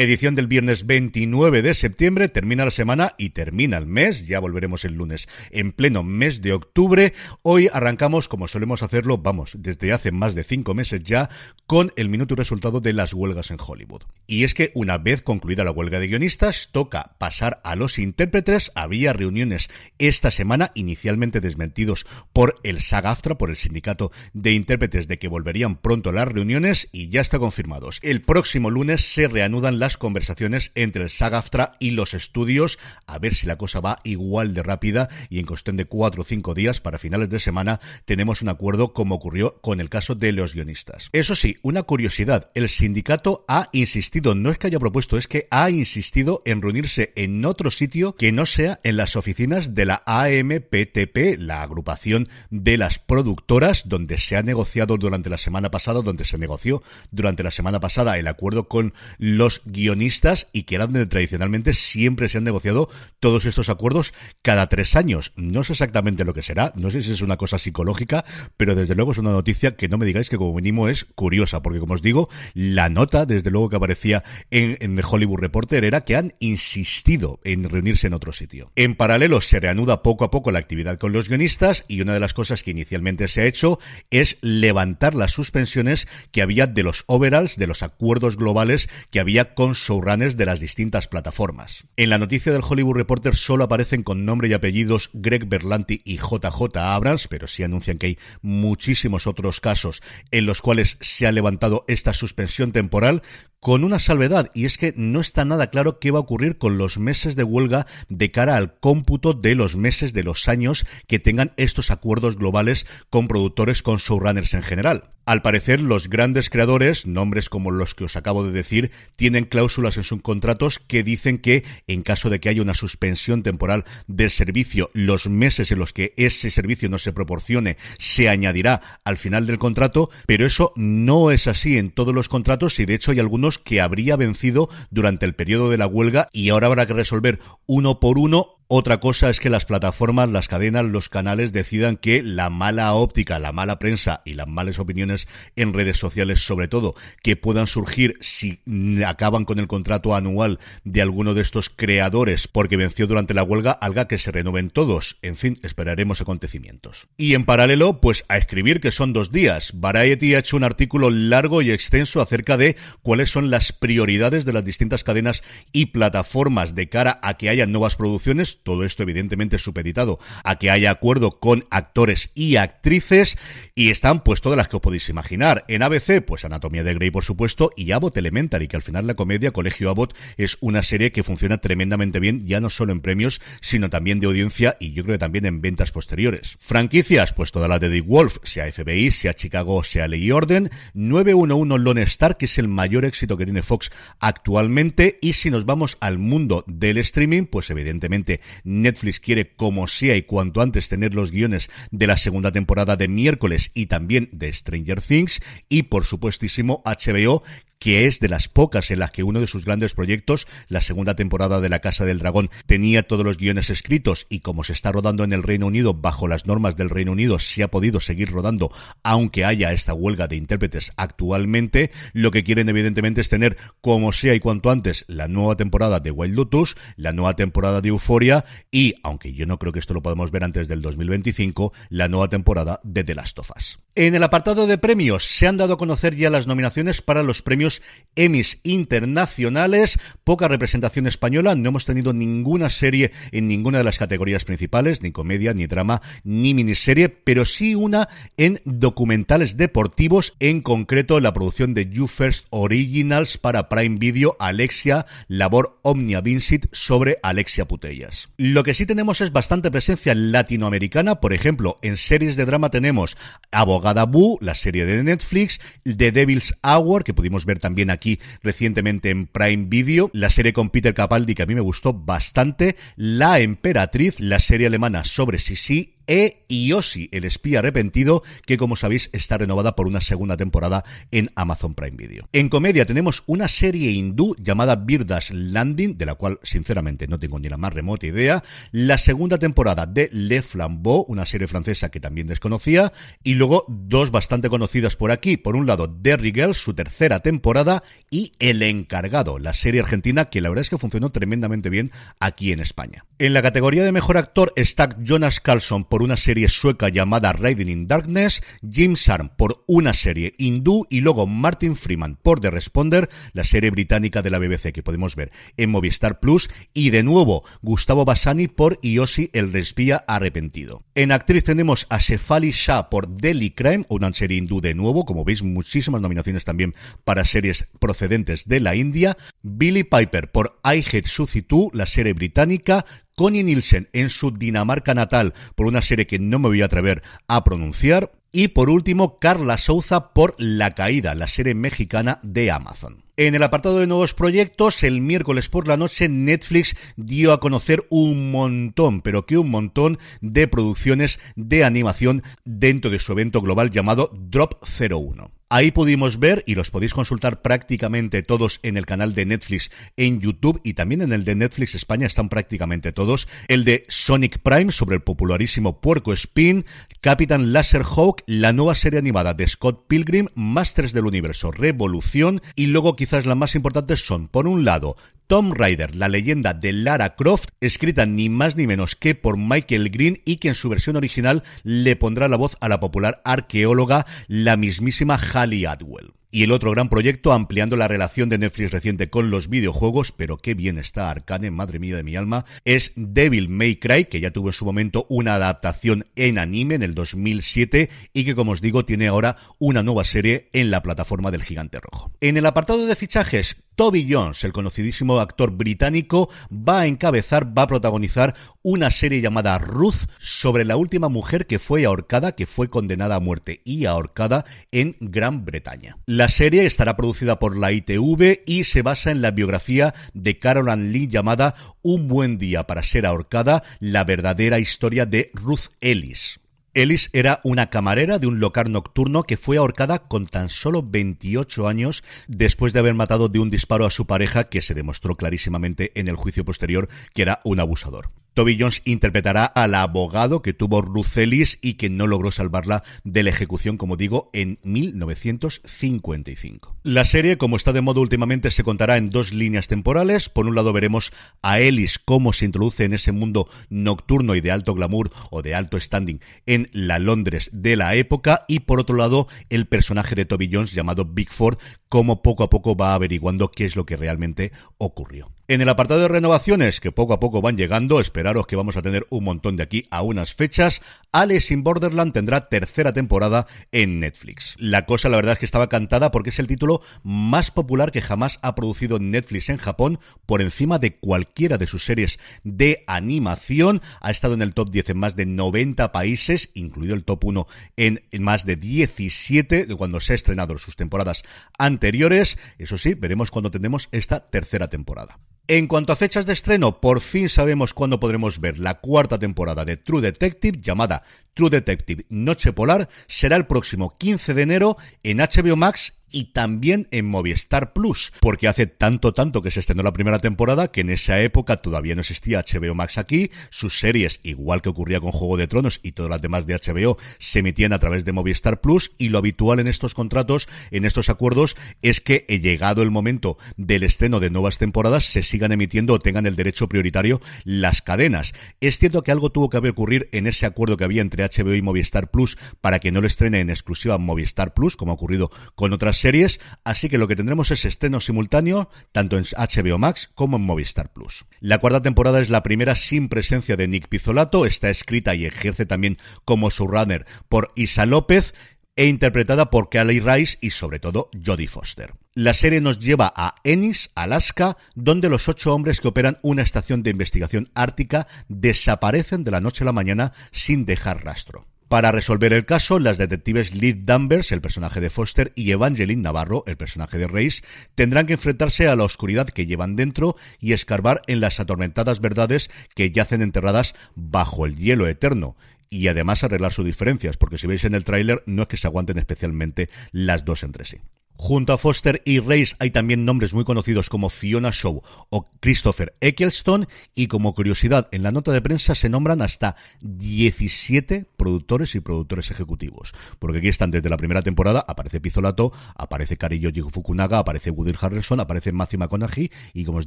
Edición del viernes 29 de septiembre, termina la semana y termina el mes, ya volveremos el lunes en pleno mes de octubre. Hoy arrancamos, como solemos hacerlo, vamos, desde hace más de cinco meses ya, con el minuto y resultado de las huelgas en Hollywood. Y es que una vez concluida la huelga de guionistas, toca pasar a los intérpretes. Había reuniones esta semana, inicialmente desmentidos por el SAG-AFTRA, por el sindicato de intérpretes, de que volverían pronto las reuniones y ya está confirmados. El próximo lunes se reanudan las conversaciones entre el SAG-AFTRA y los estudios, a ver si la cosa va igual de rápida y en cuestión de cuatro o cinco días para finales de semana tenemos un acuerdo como ocurrió con el caso de los guionistas. Eso sí, una curiosidad, el sindicato ha insistido, no es que haya propuesto, es que ha insistido en reunirse en otro sitio que no sea en las oficinas de la AMPTP, la agrupación de las productoras, donde se ha negociado durante la semana pasada, donde se negoció durante la semana pasada el acuerdo con los guionistas guionistas y que era donde tradicionalmente siempre se han negociado todos estos acuerdos cada tres años. No sé exactamente lo que será, no sé si es una cosa psicológica, pero desde luego es una noticia que no me digáis que como mínimo es curiosa, porque como os digo, la nota, desde luego que aparecía en, en The Hollywood Reporter, era que han insistido en reunirse en otro sitio. En paralelo se reanuda poco a poco la actividad con los guionistas y una de las cosas que inicialmente se ha hecho es levantar las suspensiones que había de los overalls, de los acuerdos globales que había con showrunners de las distintas plataformas. En la noticia del Hollywood Reporter solo aparecen con nombre y apellidos Greg Berlanti y JJ Abrams, pero sí anuncian que hay muchísimos otros casos en los cuales se ha levantado esta suspensión temporal con una salvedad, y es que no está nada claro qué va a ocurrir con los meses de huelga de cara al cómputo de los meses de los años que tengan estos acuerdos globales con productores, con showrunners en general. Al parecer, los grandes creadores, nombres como los que os acabo de decir, tienen cláusulas en sus contratos que dicen que, en caso de que haya una suspensión temporal del servicio, los meses en los que ese servicio no se proporcione se añadirá al final del contrato, pero eso no es así en todos los contratos y de hecho hay algunos que habría vencido durante el periodo de la huelga y ahora habrá que resolver uno por uno otra cosa es que las plataformas, las cadenas, los canales decidan que la mala óptica, la mala prensa y las malas opiniones en redes sociales, sobre todo, que puedan surgir si acaban con el contrato anual de alguno de estos creadores porque venció durante la huelga, haga que se renueven todos. En fin, esperaremos acontecimientos. Y en paralelo, pues a escribir que son dos días. Variety ha hecho un artículo largo y extenso acerca de cuáles son las prioridades de las distintas cadenas y plataformas de cara a que haya nuevas producciones todo esto evidentemente supeditado a que haya acuerdo con actores y actrices y están pues todas las que os podéis imaginar. En ABC, pues Anatomía de Grey por supuesto y Abbott Elementary, que al final la comedia Colegio Abbott es una serie que funciona tremendamente bien, ya no solo en premios, sino también de audiencia y yo creo que también en ventas posteriores. Franquicias, pues toda la de Dick Wolf, sea FBI, sea Chicago, sea Ley y Orden, 911 Lone Star, que es el mayor éxito que tiene Fox actualmente y si nos vamos al mundo del streaming, pues evidentemente Netflix quiere como sea y cuanto antes tener los guiones de la segunda temporada de miércoles y también de Stranger Things y por supuestísimo HBO que es de las pocas en las que uno de sus grandes proyectos, la segunda temporada de La Casa del Dragón, tenía todos los guiones escritos y como se está rodando en el Reino Unido bajo las normas del Reino Unido, se ha podido seguir rodando aunque haya esta huelga de intérpretes actualmente, lo que quieren evidentemente es tener como sea y cuanto antes la nueva temporada de Wild Lotus, la nueva temporada de Euphoria Y, aunque yo no creo que esto lo podamos ver antes del 2025, la nueva temporada de The Last of Us. En el apartado de premios se han dado a conocer ya las nominaciones para los premios Emmys internacionales. Poca representación española, no hemos tenido ninguna serie en ninguna de las categorías principales, ni comedia, ni drama, ni miniserie, pero sí una en documentales deportivos, en concreto la producción de You First Originals para Prime Video Alexia, labor Omnia Vincit sobre Alexia Putellas. Lo que sí tenemos es bastante presencia latinoamericana, por ejemplo, en series de drama tenemos Abogado Boo, la serie de Netflix, The Devil's Hour, que pudimos ver también aquí recientemente en Prime Video, la serie con Peter Capaldi, que a mí me gustó bastante, La Emperatriz, la serie alemana sobre Sisi, e Yoshi, el espía arrepentido, que como sabéis está renovada por una segunda temporada en Amazon Prime Video. En comedia tenemos una serie hindú llamada Birdas Landing, de la cual sinceramente no tengo ni la más remota idea, la segunda temporada de Le Flambeau, una serie francesa que también desconocía, y luego dos bastante conocidas por aquí, por un lado Derry Girls, su tercera temporada, y El Encargado, la serie argentina que la verdad es que funcionó tremendamente bien aquí en España. En la categoría de mejor actor está Jonas Carlson por una serie sueca llamada Riding in Darkness, Jim Sarn por una serie hindú y luego Martin Freeman por The Responder, la serie británica de la BBC que podemos ver en Movistar Plus y de nuevo Gustavo Bassani por Iosi el respía arrepentido. En actriz tenemos a Shefali Shah por Delhi Crime, una serie hindú de nuevo, como veis muchísimas nominaciones también para series procedentes de la India, Billy Piper por I Hate Suzy 2, la serie británica, Connie Nielsen en su Dinamarca natal por una serie que no me voy a atrever a pronunciar. Y por último, Carla Souza por La Caída, la serie mexicana de Amazon. En el apartado de nuevos proyectos, el miércoles por la noche Netflix dio a conocer un montón, pero que un montón de producciones de animación dentro de su evento global llamado Drop 01. Ahí pudimos ver, y los podéis consultar prácticamente todos en el canal de Netflix en YouTube y también en el de Netflix España están prácticamente todos, el de Sonic Prime sobre el popularísimo Puerco Spin, Capitán Laserhawk, la nueva serie animada de Scott Pilgrim, Masters del Universo Revolución y luego quizás las más importantes son, por un lado, Tom Rider, la leyenda de Lara Croft, escrita ni más ni menos que por Michael Green y que en su versión original le pondrá la voz a la popular arqueóloga, la mismísima Hallie Atwell. Y el otro gran proyecto, ampliando la relación de Netflix reciente con los videojuegos, pero qué bien está Arcane, madre mía de mi alma, es Devil May Cry, que ya tuvo en su momento una adaptación en anime en el 2007 y que, como os digo, tiene ahora una nueva serie en la plataforma del Gigante Rojo. En el apartado de fichajes, Toby Jones, el conocidísimo actor británico, va a encabezar, va a protagonizar una serie llamada Ruth sobre la última mujer que fue ahorcada, que fue condenada a muerte y ahorcada en Gran Bretaña. La serie estará producida por la ITV y se basa en la biografía de Carol Ann Lee llamada Un buen día para ser ahorcada, la verdadera historia de Ruth Ellis. Ellis era una camarera de un local nocturno que fue ahorcada con tan solo 28 años después de haber matado de un disparo a su pareja que se demostró clarísimamente en el juicio posterior que era un abusador. Toby Jones interpretará al abogado que tuvo Ruth Ellis y que no logró salvarla de la ejecución, como digo, en 1955. La serie, como está de modo últimamente, se contará en dos líneas temporales. Por un lado veremos a Ellis cómo se introduce en ese mundo nocturno y de alto glamour o de alto standing en la Londres de la época y por otro lado el personaje de Toby Jones llamado Bigford, cómo poco a poco va averiguando qué es lo que realmente ocurrió. En el apartado de renovaciones, que poco a poco van llegando, esperaros que vamos a tener un montón de aquí a unas fechas, Alice in Borderland tendrá tercera temporada en Netflix. La cosa la verdad es que estaba cantada porque es el título más popular que jamás ha producido Netflix en Japón, por encima de cualquiera de sus series de animación. Ha estado en el top 10 en más de 90 países, incluido el top 1 en, más de 17 de cuando se ha estrenado sus temporadas anteriores. Eso sí, veremos cuando tendremos esta tercera temporada. En cuanto a fechas de estreno, por fin sabemos cuándo podremos ver la cuarta temporada de True Detective llamada True Detective Noche Polar. Será el próximo 15 de enero en HBO Max y también en Movistar Plus, porque hace tanto, tanto que se estrenó la primera temporada que en esa época todavía no existía HBO Max aquí, sus series, igual que ocurría con Juego de Tronos y todas las demás de HBO, se emitían a través de Movistar Plus y lo habitual en estos contratos, en estos acuerdos, es que he llegado el momento del estreno de nuevas temporadas se sigan emitiendo o tengan el derecho prioritario las cadenas. Es cierto que algo tuvo que haber ocurrir en ese acuerdo que había entre HBO y Movistar Plus para que no lo estrene en exclusiva Movistar Plus, como ha ocurrido con otras series, así que lo que tendremos es estreno simultáneo tanto en HBO Max como en Movistar Plus. La cuarta temporada es la primera sin presencia de Nick Pizzolato, está escrita y ejerce también como showrunner por Isa López e interpretada por Kelly Rice y sobre todo Jodie Foster. La serie nos lleva a Ennis, Alaska, donde los ocho hombres que operan una estación de investigación ártica desaparecen de la noche a la mañana sin dejar rastro. Para resolver el caso, las detectives Liv Danvers, el personaje de Foster, y Evangeline Navarro, el personaje de Reis, tendrán que enfrentarse a la oscuridad que llevan dentro y escarbar en las atormentadas verdades que yacen enterradas bajo el hielo eterno y además arreglar sus diferencias, porque si veis en el tráiler no es que se aguanten especialmente las dos entre sí. Junto a Foster y Reis hay también nombres muy conocidos como Fiona Shaw o Christopher Eccleston y como curiosidad en la nota de prensa se nombran hasta 17 productores y productores ejecutivos. Porque aquí están desde la primera temporada, aparece Pizzolato, aparece Karillo Fukunaga, aparece Woody Harrelson, aparece Matthew McConaughey y como os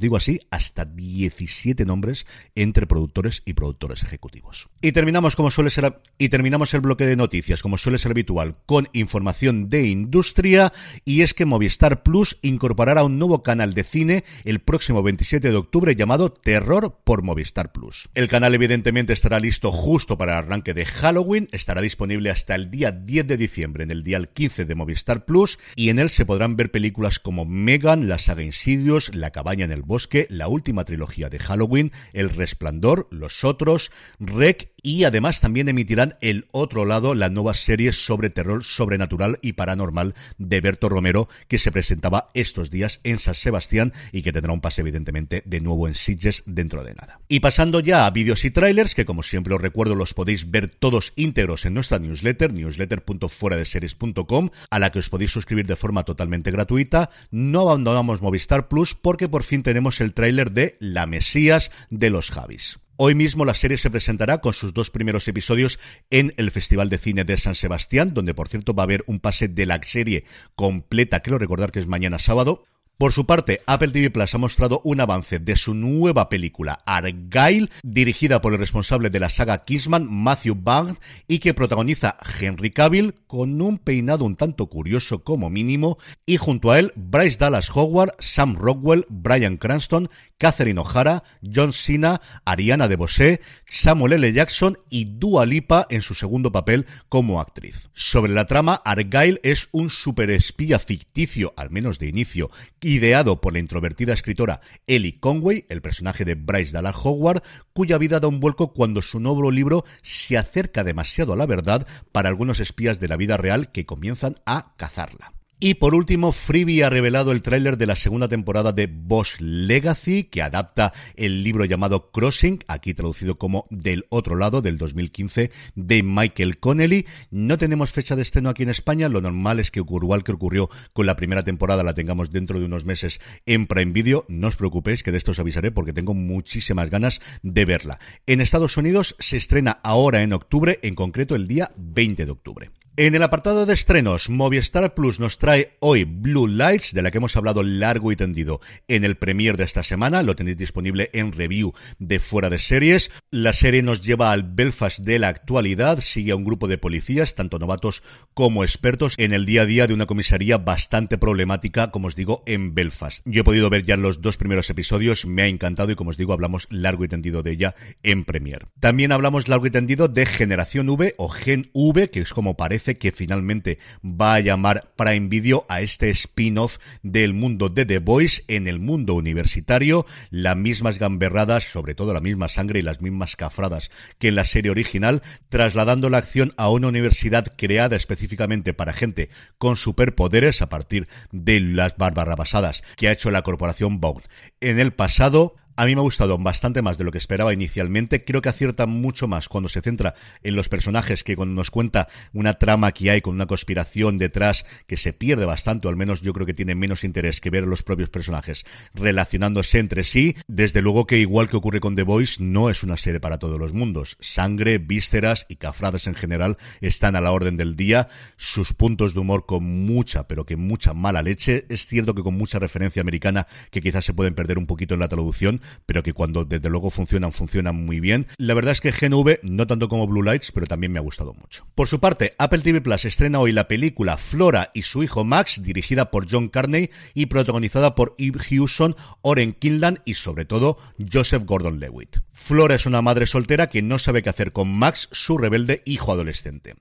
digo así, hasta 17 nombres entre productores y productores ejecutivos. Y terminamos como suele ser y terminamos el bloque de noticias como suele ser habitual con información de industria y es que Movistar Plus incorporará un nuevo canal de cine el próximo 27 de octubre llamado Terror por Movistar Plus. El canal evidentemente estará listo justo para el arranque de Halloween, estará disponible hasta el día 10 de diciembre en el día 15 de Movistar Plus y en él se podrán ver películas como Megan, la saga Insidios, La cabaña en el bosque, la última trilogía de Halloween, El resplandor, Los otros, Rec y además también emitirán el otro lado, la nueva serie sobre terror sobrenatural y paranormal de Berto Romero que se presentaba estos días en San Sebastián y que tendrá un pase evidentemente de nuevo en Sitges dentro de nada. Y pasando ya a vídeos y trailers, que como siempre os recuerdo los podéis ver todos íntegros en nuestra newsletter, newsletter.fueradeseries.com, a la que os podéis suscribir de forma totalmente gratuita. No abandonamos Movistar Plus porque por fin tenemos el tráiler de La Mesías de los Javis. Hoy mismo la serie se presentará con sus dos primeros episodios en el Festival de Cine de San Sebastián, donde por cierto va a haber un pase de la serie completa, quiero recordar que es mañana sábado. Por su parte, Apple TV Plus ha mostrado un avance de su nueva película Argyle, dirigida por el responsable de la saga Kissman, Matthew Vaughn, y que protagoniza Henry Cavill con un peinado un tanto curioso como mínimo, y junto a él Bryce Dallas Howard, Sam Rockwell, Brian Cranston, Catherine O'Hara, John Cena, Ariana DeBose, Samuel L. Jackson y Dua Lipa en su segundo papel como actriz. Sobre la trama, Argyle es un superespía ficticio, al menos de inicio, ideado por la introvertida escritora Ellie Conway, el personaje de Bryce Dallas Howard, cuya vida da un vuelco cuando su nuevo libro se acerca demasiado a la verdad para algunos espías de la vida real que comienzan a cazarla. Y por último, Freebie ha revelado el tráiler de la segunda temporada de Boss Legacy, que adapta el libro llamado Crossing, aquí traducido como Del otro lado, del 2015, de Michael Connelly. No tenemos fecha de estreno aquí en España, lo normal es que igual que ocurrió con la primera temporada, la tengamos dentro de unos meses en Prime Video. No os preocupéis, que de esto os avisaré porque tengo muchísimas ganas de verla. En Estados Unidos se estrena ahora en octubre, en concreto el día 20 de octubre. En el apartado de estrenos, Movistar Plus nos trae hoy Blue Lights, de la que hemos hablado largo y tendido en el premier de esta semana. Lo tenéis disponible en review de fuera de series. La serie nos lleva al Belfast de la actualidad. Sigue a un grupo de policías, tanto novatos como expertos, en el día a día de una comisaría bastante problemática, como os digo, en Belfast. Yo he podido ver ya los dos primeros episodios, me ha encantado y como os digo, hablamos largo y tendido de ella en premier. También hablamos largo y tendido de Generación V o Gen V, que es como parece que finalmente va a llamar Prime Video a este spin-off del mundo de The Voice en el mundo universitario, las mismas gamberradas, sobre todo la misma sangre y las mismas cafradas que en la serie original, trasladando la acción a una universidad creada específicamente para gente con superpoderes a partir de las basadas que ha hecho la corporación Vought. En el pasado, a mí me ha gustado bastante más de lo que esperaba inicialmente. Creo que acierta mucho más cuando se centra en los personajes que cuando nos cuenta una trama que hay con una conspiración detrás que se pierde bastante, o al menos yo creo que tiene menos interés que ver a los propios personajes relacionándose entre sí. Desde luego que igual que ocurre con The Voice, no es una serie para todos los mundos. Sangre, vísceras y cafradas en general están a la orden del día. Sus puntos de humor con mucha, pero que mucha mala leche. Es cierto que con mucha referencia americana que quizás se pueden perder un poquito en la traducción, pero que cuando desde luego funcionan, funcionan muy bien. La verdad es que GNV, no tanto como Blue Lights, pero también me ha gustado mucho. Por su parte, Apple TV Plus estrena hoy la película Flora y su hijo Max, dirigida por John Carney y protagonizada por Eve Hewson, Oren Kinland y sobre todo Joseph Gordon-Lewitt. Flora es una madre soltera que no sabe qué hacer con Max, su rebelde hijo adolescente.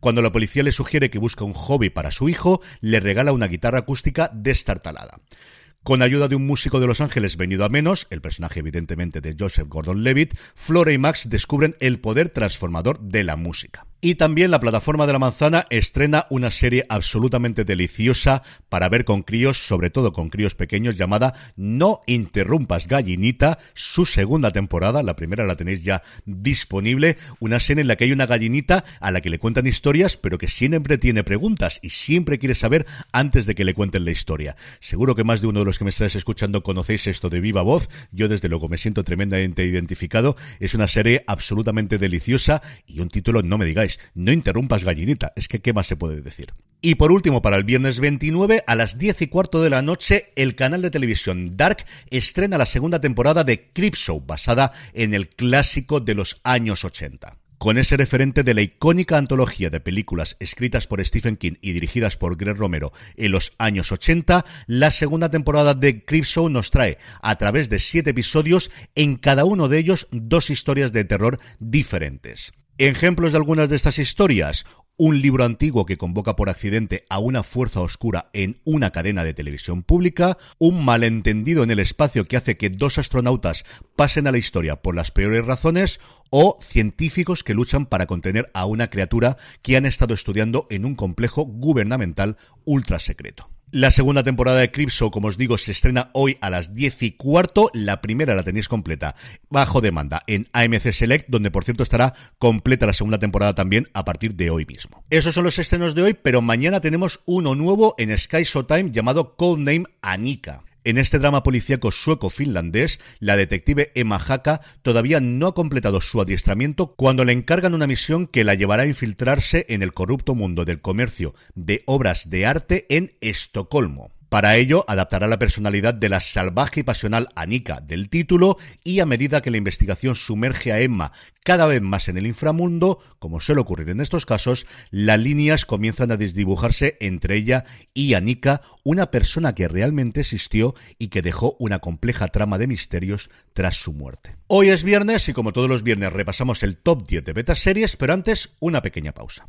Cuando la policía le sugiere que busque un hobby para su hijo, le regala una guitarra acústica destartalada. Con ayuda de un músico de Los Ángeles venido a menos, el personaje evidentemente de Joseph Gordon-Levitt, Flora y Max descubren el poder transformador de la música. Y también la plataforma de la manzana estrena una serie absolutamente deliciosa para ver con críos, sobre todo con críos pequeños, llamada No interrumpas gallinita, su segunda temporada, la primera la tenéis ya disponible, una serie en la que hay una gallinita a la que le cuentan historias, pero que siempre tiene preguntas y siempre quiere saber antes de que le cuenten la historia. Seguro que más de uno de los que me estáis escuchando conocéis esto de viva voz, yo desde luego me siento tremendamente identificado, es una serie absolutamente deliciosa y un título, no me digáis, no interrumpas gallinita, es que qué más se puede decir. Y por último, para el viernes 29, a las 10 y cuarto de la noche, el canal de televisión Dark estrena la segunda temporada de Show, basada en el clásico de los años 80. Con ese referente de la icónica antología de películas escritas por Stephen King y dirigidas por Greg Romero en los años 80, la segunda temporada de Show nos trae, a través de siete episodios, en cada uno de ellos dos historias de terror diferentes. Ejemplos de algunas de estas historias. Un libro antiguo que convoca por accidente a una fuerza oscura en una cadena de televisión pública, un malentendido en el espacio que hace que dos astronautas pasen a la historia por las peores razones, o científicos que luchan para contener a una criatura que han estado estudiando en un complejo gubernamental ultra secreto. La segunda temporada de Cripso, como os digo, se estrena hoy a las 10 y cuarto. La primera la tenéis completa bajo demanda en AMC Select, donde por cierto estará completa la segunda temporada también a partir de hoy mismo. Esos son los estrenos de hoy, pero mañana tenemos uno nuevo en Sky Showtime llamado Codename Anika. En este drama policíaco sueco-finlandés, la detective Emma Haka todavía no ha completado su adiestramiento cuando le encargan una misión que la llevará a infiltrarse en el corrupto mundo del comercio de obras de arte en Estocolmo. Para ello, adaptará la personalidad de la salvaje y pasional Anika del título y a medida que la investigación sumerge a Emma cada vez más en el inframundo, como suele ocurrir en estos casos, las líneas comienzan a desdibujarse entre ella y Anika, una persona que realmente existió y que dejó una compleja trama de misterios tras su muerte. Hoy es viernes y como todos los viernes repasamos el top 10 de beta series, pero antes una pequeña pausa.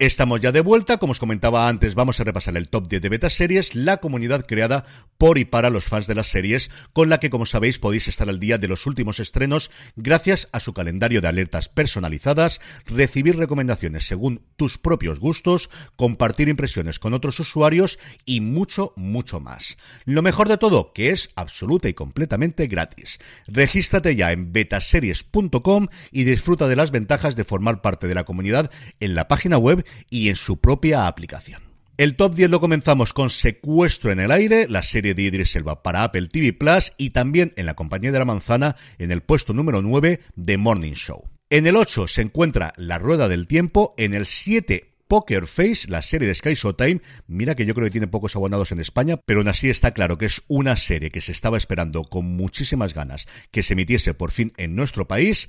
Estamos ya de vuelta, como os comentaba antes, vamos a repasar el top 10 de beta series, la comunidad creada por y para los fans de las series, con la que, como sabéis, podéis estar al día de los últimos estrenos gracias a su calendario de alertas personalizadas, recibir recomendaciones según tus propios gustos, compartir impresiones con otros usuarios y mucho, mucho más. Lo mejor de todo, que es absoluta y completamente gratis. Regístrate ya en betaseries.com y disfruta de las ventajas de formar parte de la comunidad en la página web y en su propia aplicación. El top 10 lo comenzamos con Secuestro en el aire, la serie de Idris Elba para Apple TV Plus y también en la compañía de la manzana en el puesto número 9 de Morning Show. En el 8 se encuentra La Rueda del Tiempo, en el 7 Poker Face, la serie de Sky Showtime. Mira que yo creo que tiene pocos abonados en España, pero aún así está claro que es una serie que se estaba esperando con muchísimas ganas que se emitiese por fin en nuestro país.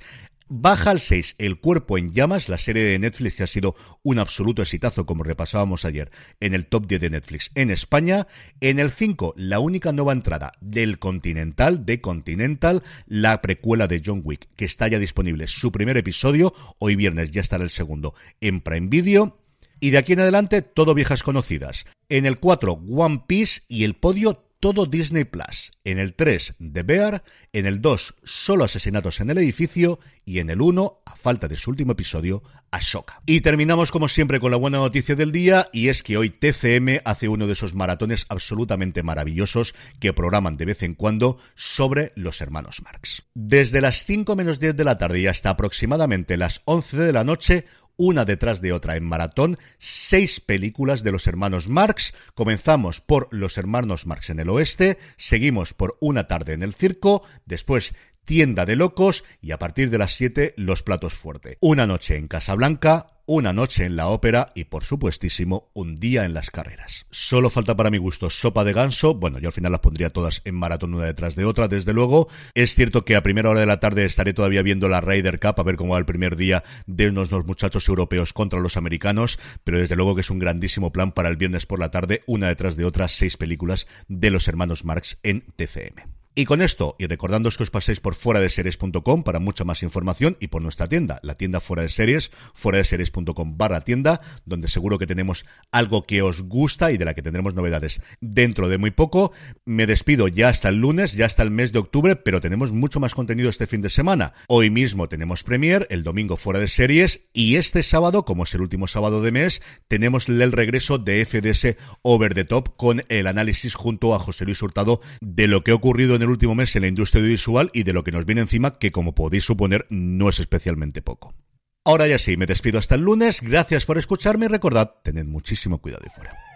Baja al 6 El cuerpo en llamas, la serie de Netflix que ha sido un absoluto exitazo, como repasábamos ayer, en el top 10 de Netflix en España. En el 5, la única nueva entrada del Continental, de Continental, la precuela de John Wick, que está ya disponible su primer episodio. Hoy viernes ya estará el segundo en Prime Video. Y de aquí en adelante, todo viejas conocidas. En el 4, One Piece y el podio todo Disney Plus. En el 3, The Bear. En el 2, solo asesinatos en el edificio. Y en el 1, a falta de su último episodio, Ashoka. Y terminamos como siempre con la buena noticia del día y es que hoy TCM hace uno de esos maratones absolutamente maravillosos que programan de vez en cuando sobre los hermanos Marx. Desde las 5 menos 10 de la tarde y hasta aproximadamente las 11 de la noche, una detrás de otra en maratón, seis películas de los hermanos Marx. Comenzamos por Los hermanos Marx en el oeste, seguimos por Una tarde en el circo, después Tienda de Locos y a partir de las 7 Los Platos Fuerte. Una noche en Casablanca, una noche en la ópera y, por supuestísimo, un día en las carreras. Solo falta para mi gusto Sopa de Ganso. Bueno, yo al final las pondría todas en maratón una detrás de otra, desde luego. Es cierto que a primera hora de la tarde estaré todavía viendo la Ryder Cup a ver cómo va el primer día de unos los muchachos europeos contra los americanos, pero desde luego que es un grandísimo plan para el viernes por la tarde, una detrás de otra, seis películas de los hermanos Marx en TCM. Y con esto, y recordándoos que os paséis por fuera de series.com para mucha más información y por nuestra tienda, la tienda fuera de series, fuera de series.com barra tienda, donde seguro que tenemos algo que os gusta y de la que tendremos novedades dentro de muy poco. Me despido ya hasta el lunes, ya hasta el mes de octubre, pero tenemos mucho más contenido este fin de semana. Hoy mismo tenemos Premier, el domingo fuera de series y este sábado, como es el último sábado de mes, tenemos el regreso de FDS Over the Top con el análisis junto a José Luis Hurtado de lo que ha ocurrido en el último mes en la industria audiovisual y de lo que nos viene encima, que como podéis suponer no es especialmente poco. Ahora ya sí, me despido hasta el lunes, gracias por escucharme y recordad, tened muchísimo cuidado y fuera.